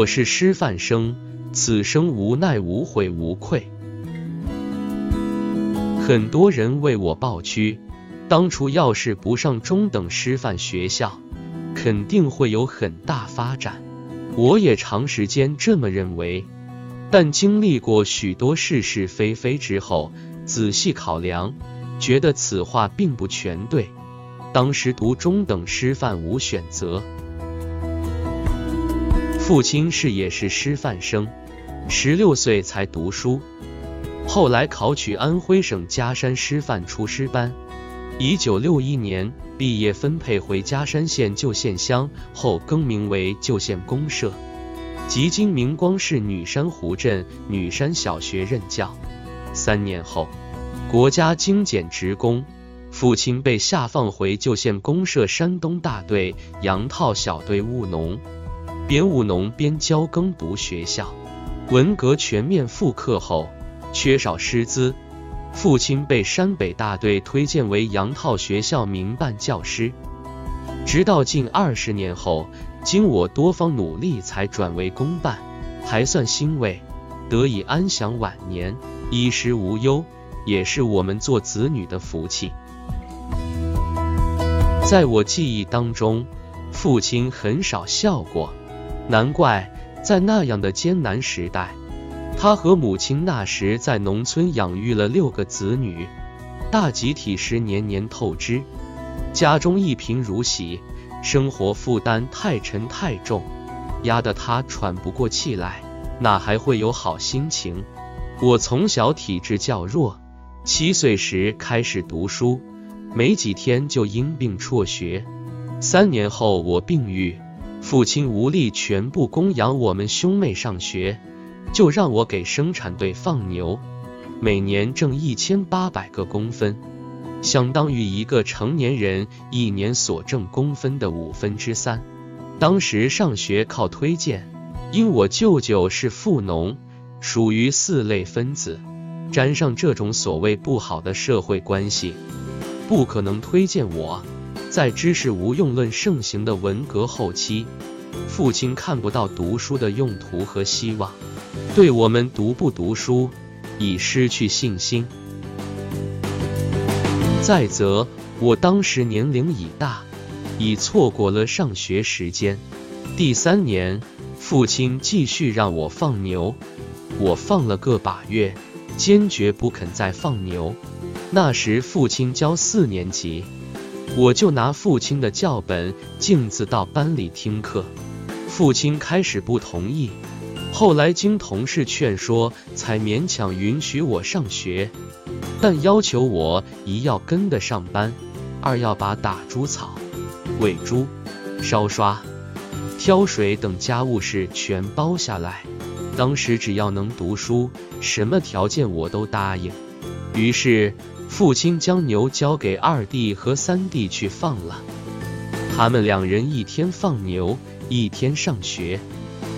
我是师范生，此生无奈无悔无愧。很多人为我抱屈，当初要是不上中等师范学校，肯定会有很大发展。我也长时间这么认为，但经历过许多是是非非之后，仔细考量，觉得此话并不全对。当时读中等师范无选择，父亲是也是师范生，十六岁才读书。后来考取安徽省嘉山师范厨师班，一九六一年毕业分配回嘉山县旧县乡，后更名为旧县公社，即今明光市女山湖镇女山小学任教。三年后，国家精简职工，父亲被下放回旧县公社山东大队杨套小队务农，边务农边教耕读学校。文革全面复课后。缺少师资，父亲被山北大队推荐为杨套学校民办教师，直到近二十年后，经我多方努力才转为公办，还算欣慰，得以安享晚年，衣食无忧，也是我们做子女的福气。在我记忆当中，父亲很少笑过，难怪在那样的艰难时代。他和母亲那时在农村养育了六个子女，大集体时年年透支，家中一贫如洗，生活负担太沉太重，压得他喘不过气来，哪还会有好心情？我从小体质较弱，七岁时开始读书，没几天就因病辍学。三年后我病愈，父亲无力全部供养我们兄妹上学。就让我给生产队放牛，每年挣一千八百个工分，相当于一个成年人一年所挣工分的五分之三。当时上学靠推荐，因我舅舅是富农，属于四类分子，沾上这种所谓不好的社会关系，不可能推荐我。在知识无用论盛行的文革后期。父亲看不到读书的用途和希望，对我们读不读书已失去信心。再则，我当时年龄已大，已错过了上学时间。第三年，父亲继续让我放牛，我放了个把月，坚决不肯再放牛。那时父亲教四年级。我就拿父亲的教本镜子到班里听课，父亲开始不同意，后来经同事劝说，才勉强允许我上学，但要求我一要跟得上班，二要把打猪草、喂猪、烧刷、挑水等家务事全包下来。当时只要能读书，什么条件我都答应。于是。父亲将牛交给二弟和三弟去放了，他们两人一天放牛，一天上学。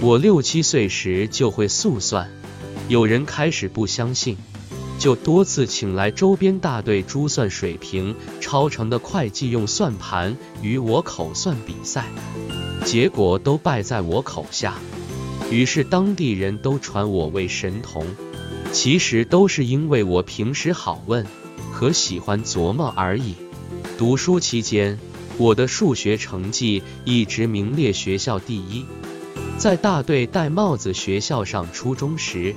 我六七岁时就会速算，有人开始不相信，就多次请来周边大队珠算水平超常的会计用算盘与我口算比赛，结果都败在我口下。于是当地人都传我为神童，其实都是因为我平时好问。和喜欢琢磨而已。读书期间，我的数学成绩一直名列学校第一。在大队戴帽子学校上初中时，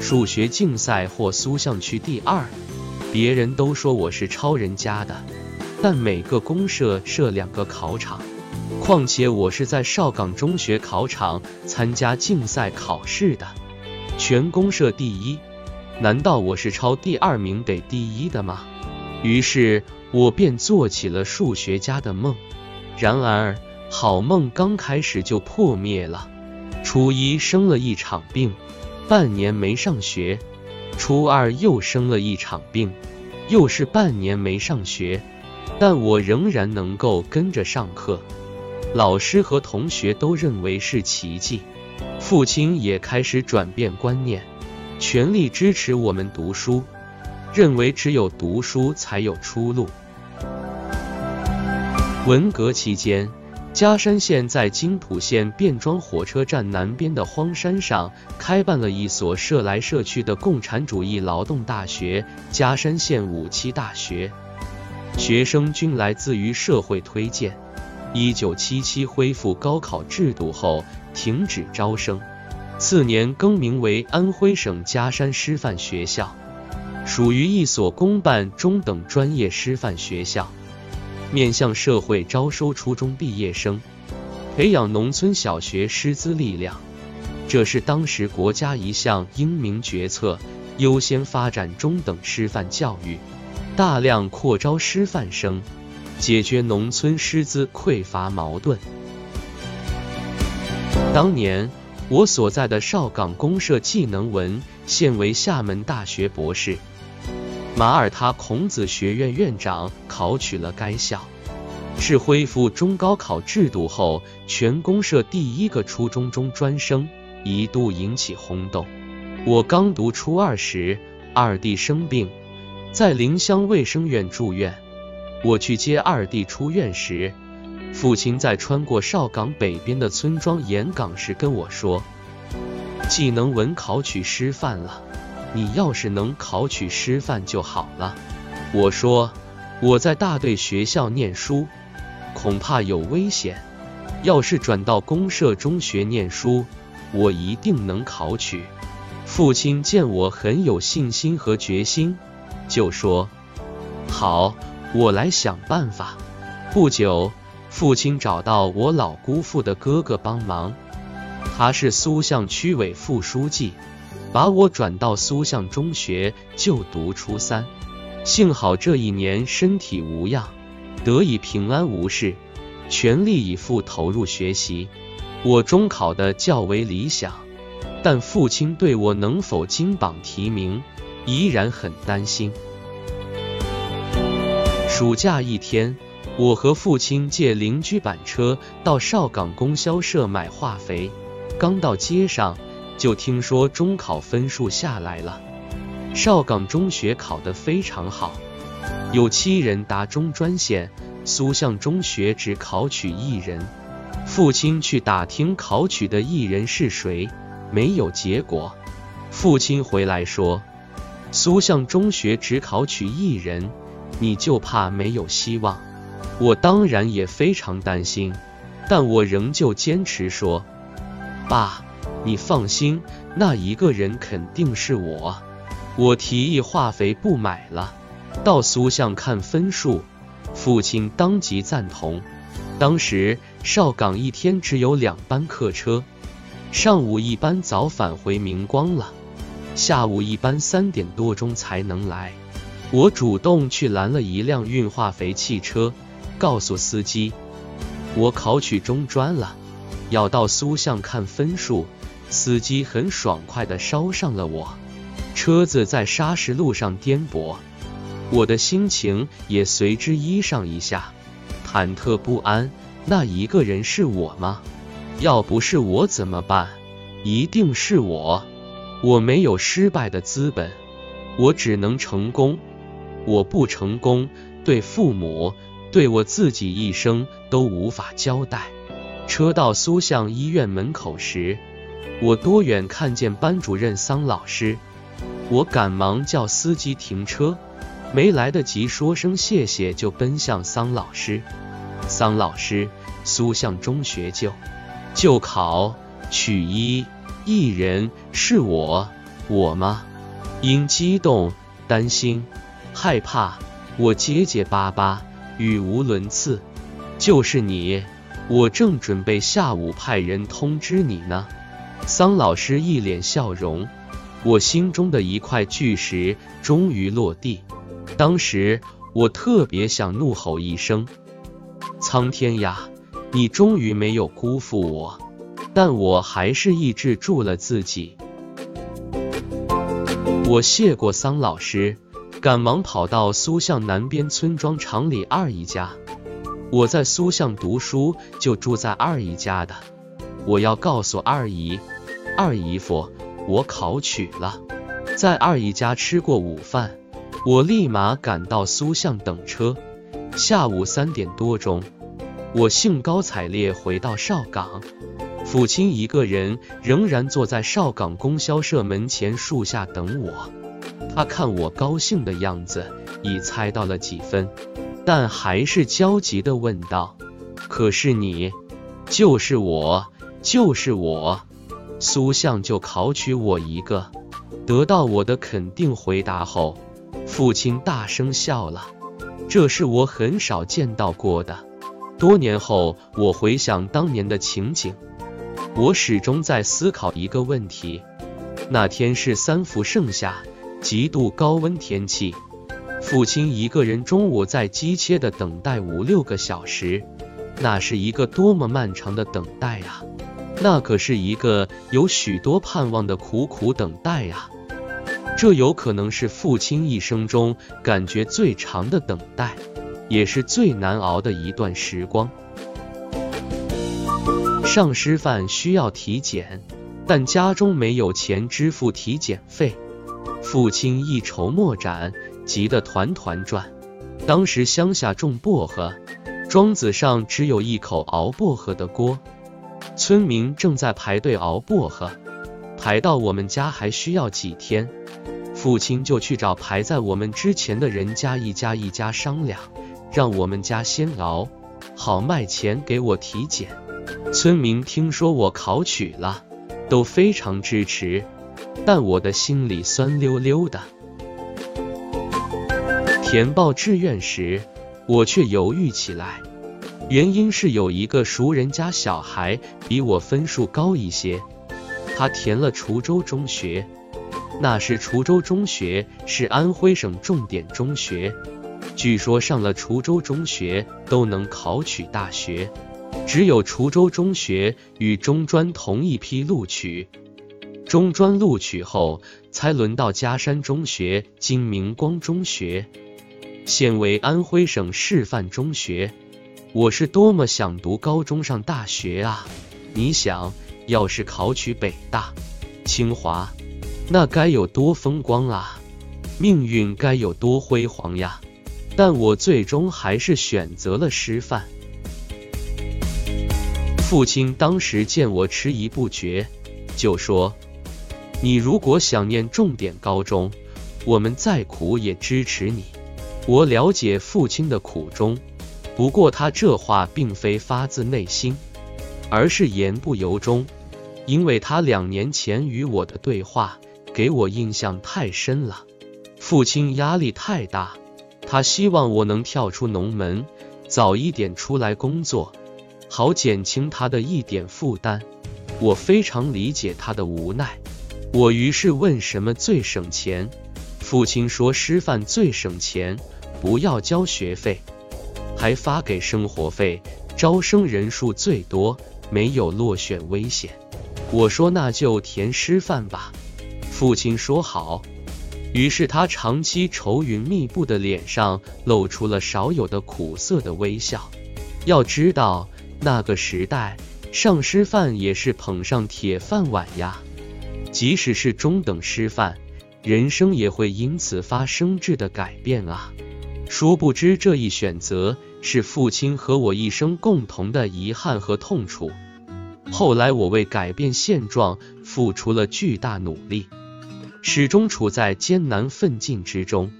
数学竞赛获苏巷区第二，别人都说我是抄人家的。但每个公社设两个考场，况且我是在邵岗中学考场参加竞赛考试的，全公社第一。难道我是抄第二名得第一的吗？于是我便做起了数学家的梦。然而好梦刚开始就破灭了。初一生了一场病，半年没上学；初二又生了一场病，又是半年没上学。但我仍然能够跟着上课，老师和同学都认为是奇迹。父亲也开始转变观念。全力支持我们读书，认为只有读书才有出路。文革期间，嘉山县在金浦县便庄火车站南边的荒山上开办了一所设来设去的共产主义劳动大学——嘉山县五七大学。学生均来自于社会推荐。一九七七恢复高考制度后，停止招生，次年更名为安徽省嘉山师范学校，属于一所公办中等专业师范学校。面向社会招收初中毕业生，培养农村小学师资力量，这是当时国家一项英明决策，优先发展中等师范教育，大量扩招师范生，解决农村师资匮乏矛盾。当年我所在的邵岗公社技能文现为厦门大学博士。马耳他孔子学院院长考取了该校，是恢复中高考制度后全公社第一个初中中专生，一度引起轰动。我刚读初二时，二弟生病，在临湘卫生院住院。我去接二弟出院时，父亲在穿过邵岗北边的村庄沿岗时跟我说：“技能文考取师范了。”你要是能考取师范就好了。我说我在大队学校念书，恐怕有危险。要是转到公社中学念书，我一定能考取。父亲见我很有信心和决心，就说：“好，我来想办法。”不久，父亲找到我老姑父的哥哥帮忙，他是苏巷区委副书记。把我转到苏巷中学就读初三，幸好这一年身体无恙，得以平安无事，全力以赴投入学习。我中考的较为理想，但父亲对我能否金榜题名依然很担心。暑假一天，我和父亲借邻居板车到邵岗供销社买化肥，刚到街上。就听说中考分数下来了，邵岗中学考得非常好，有七人达中专线，苏巷中学只考取一人。父亲去打听考取的艺人是谁，没有结果。父亲回来说，苏巷中学只考取一人，你就怕没有希望。我当然也非常担心，但我仍旧坚持说，爸。你放心，那一个人肯定是我。我提议化肥不买了，到苏巷看分数。父亲当即赞同。当时邵岗一天只有两班客车，上午一班早返回明光了，下午一班三点多钟才能来。我主动去拦了一辆运化肥汽车，告诉司机，我考取中专了，要到苏巷看分数。司机很爽快地捎上了我，车子在砂石路上颠簸，我的心情也随之一上一下，忐忑不安。那一个人是我吗？要不是我怎么办？一定是我。我没有失败的资本，我只能成功。我不成功，对父母，对我自己一生都无法交代。车到苏巷医院门口时。我多远看见班主任桑老师，我赶忙叫司机停车，没来得及说声谢谢，就奔向桑老师。桑老师，苏巷中学就就考取一一人是我，我吗？因激动、担心、害怕，我结结巴巴，语无伦次。就是你，我正准备下午派人通知你呢。桑老师一脸笑容，我心中的一块巨石终于落地。当时我特别想怒吼一声：“苍天呀，你终于没有辜负我！”但我还是抑制住了自己。我谢过桑老师，赶忙跑到苏巷南边村庄厂里二姨家。我在苏巷读书，就住在二姨家的。我要告诉二姨。二姨夫，我考取了。在二姨家吃过午饭，我立马赶到苏巷等车。下午三点多钟，我兴高采烈回到邵岗，父亲一个人仍然坐在邵岗供销社门前树下等我。他看我高兴的样子，已猜到了几分，但还是焦急地问道：“可是你，就是我，就是我。”苏相就考取我一个。得到我的肯定回答后，父亲大声笑了，这是我很少见到过的。多年后，我回想当年的情景，我始终在思考一个问题：那天是三伏盛夏，极度高温天气，父亲一个人中午在机切的等待五六个小时，那是一个多么漫长的等待啊！那可是一个有许多盼望的苦苦等待呀！这有可能是父亲一生中感觉最长的等待。也是最难熬的一段时光。上师范需要体检，但家中没有钱支付体检费，父亲一筹莫展，急得团团转。当时乡下种薄荷，庄子上只有一口熬薄荷的锅，村民正在排队熬薄荷，排到我们家还需要几天，父亲就去找排在我们之前的人家一家一家商量。让我们家先熬，好卖钱给我体检。村民听说我考取了，都非常支持，但我的心里酸溜溜的。填报志愿时，我却犹豫起来，原因是有一个熟人家小孩比我分数高一些，他填了滁州中学。那时滁州中学是安徽省重点中学。据说上了滁州中学都能考取大学，只有滁州中学与中专同一批录取，中专录取后才轮到嘉山中学金明光中学，现为安徽省示范中学。我是多么想读高中上大学啊！你想要是考取北大、清华，那该有多风光啊！命运该有多辉煌呀！但我最终还是选择了师范。父亲当时见我迟疑不决，就说：“你如果想念重点高中，我们再苦也支持你。”我了解父亲的苦衷，不过他这话并非发自内心，而是言不由衷，因为他两年前与我的对话给我印象太深了。父亲压力太大。他希望我能跳出农门，早一点出来工作，好减轻他的一点负担。我非常理解他的无奈。我于是问什么最省钱？父亲说师范最省钱，不要交学费，还发给生活费，招生人数最多，没有落选危险。我说那就填师范吧。父亲说好。于是他长期愁云密布的脸上露出了少有的苦涩的微笑。要知道，那个时代上师范也是捧上铁饭碗呀。即使是中等师范，人生也会因此发生质的改变啊。殊不知这一选择是父亲和我一生共同的遗憾和痛楚。后来我为改变现状付出了巨大努力。始终处在艰难奋进之中，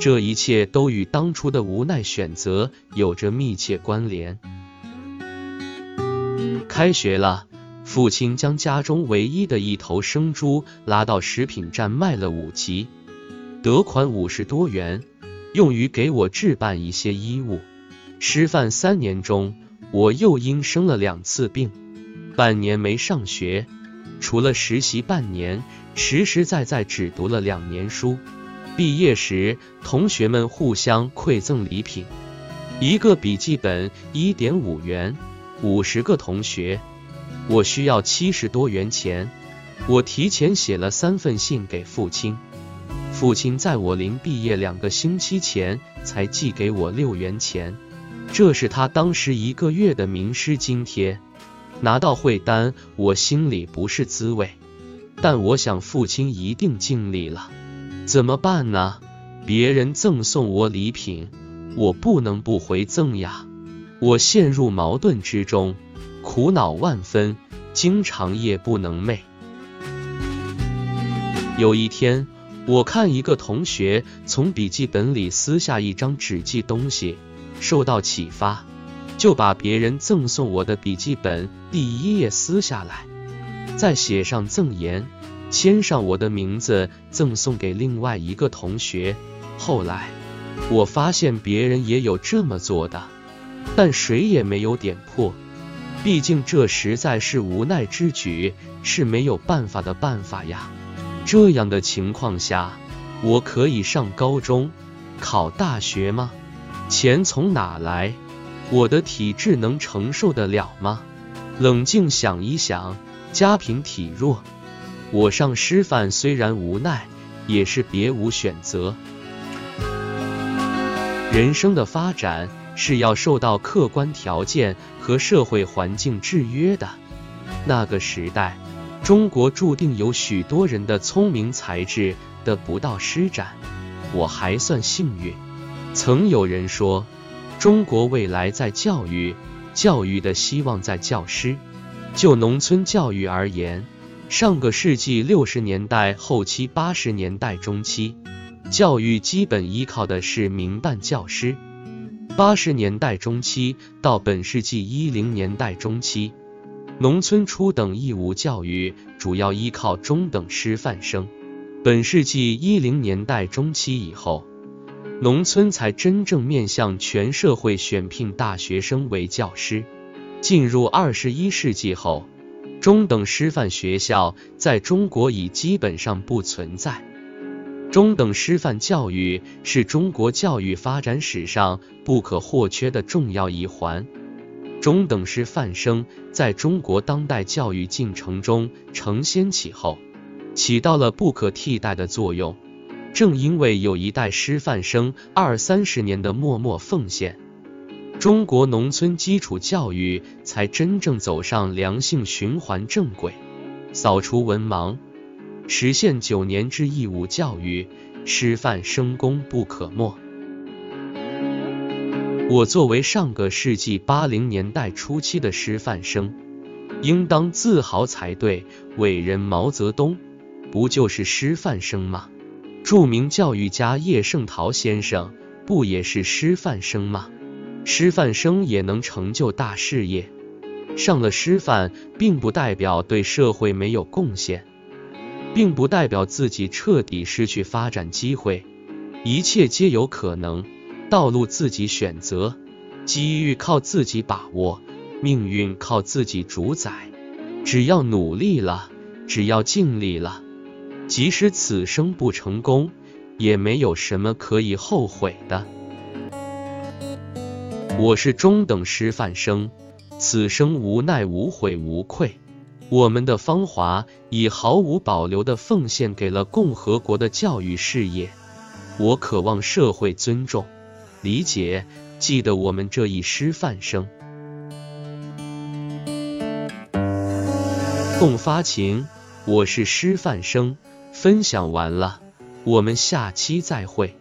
这一切都与当初的无奈选择有着密切关联。开学了，父亲将家中唯一的一头生猪拉到食品站卖了五级，得款五十多元，用于给我置办一些衣物。师范三年中，我又因生了两次病，半年没上学，除了实习半年。实实在在只读了两年书，毕业时同学们互相馈赠礼品，一个笔记本一点五元，五十个同学，我需要七十多元钱，我提前写了三份信给父亲，父亲在我临毕业两个星期前才寄给我六元钱，这是他当时一个月的名师津贴，拿到汇单，我心里不是滋味。但我想父亲一定尽力了，怎么办呢？别人赠送我礼品，我不能不回赠呀。我陷入矛盾之中，苦恼万分，经常夜不能寐。有一天，我看一个同学从笔记本里撕下一张纸记东西，受到启发，就把别人赠送我的笔记本第一页撕下来，再写上赠言，签上我的名字，赠送给另外一个同学。后来，我发现别人也有这么做的，但谁也没有点破。毕竟这实在是无奈之举，是没有办法的办法呀。这样的情况下，我可以上高中、考大学吗？钱从哪来？我的体质能承受得了吗？冷静想一想，家贫体弱，我上师范虽然无奈，也是别无选择。人生的发展是要受到客观条件和社会环境制约的。那个时代。中国注定有许多人的聪明才智得不到施展，我还算幸运。曾有人说，中国未来在教育，教育的希望在教师。就农村教育而言，上个世纪六十年代后期、八十年代中期，教育基本依靠的是民办教师；八十年代中期到本世纪一零年代中期。农村初等义务教育主要依靠中等师范生，本世纪一零年代中期以后，农村才真正面向全社会选聘大学生为教师。进入二十一世纪后，中等师范学校在中国已基本上不存在。中等师范教育是中国教育发展史上不可或缺的重要一环。中等师范生在中国当代教育进程中承先启后，起到了不可替代的作用。正因为有一代师范生二三十年的默默奉献，中国农村基础教育才真正走上良性循环正轨，扫除文盲，实现九年制义务教育，师范生功不可没。我作为上个世纪八零年代初期的师范生，应当自豪才对。伟人毛泽东不就是师范生吗？著名教育家叶圣陶先生不也是师范生吗？师范生也能成就大事业。上了师范，并不代表对社会没有贡献，并不代表自己彻底失去发展机会。一切皆有可能。道路自己选择，机遇靠自己把握，命运靠自己主宰。只要努力了，只要尽力了，即使此生不成功，也没有什么可以后悔的。我是中等师范生，此生无奈无悔无愧。我们的芳华已毫无保留地奉献给了共和国的教育事业。我渴望社会尊重。理解，记得我们这一师范生。共发情，我是师范生。分享完了，我们下期再会。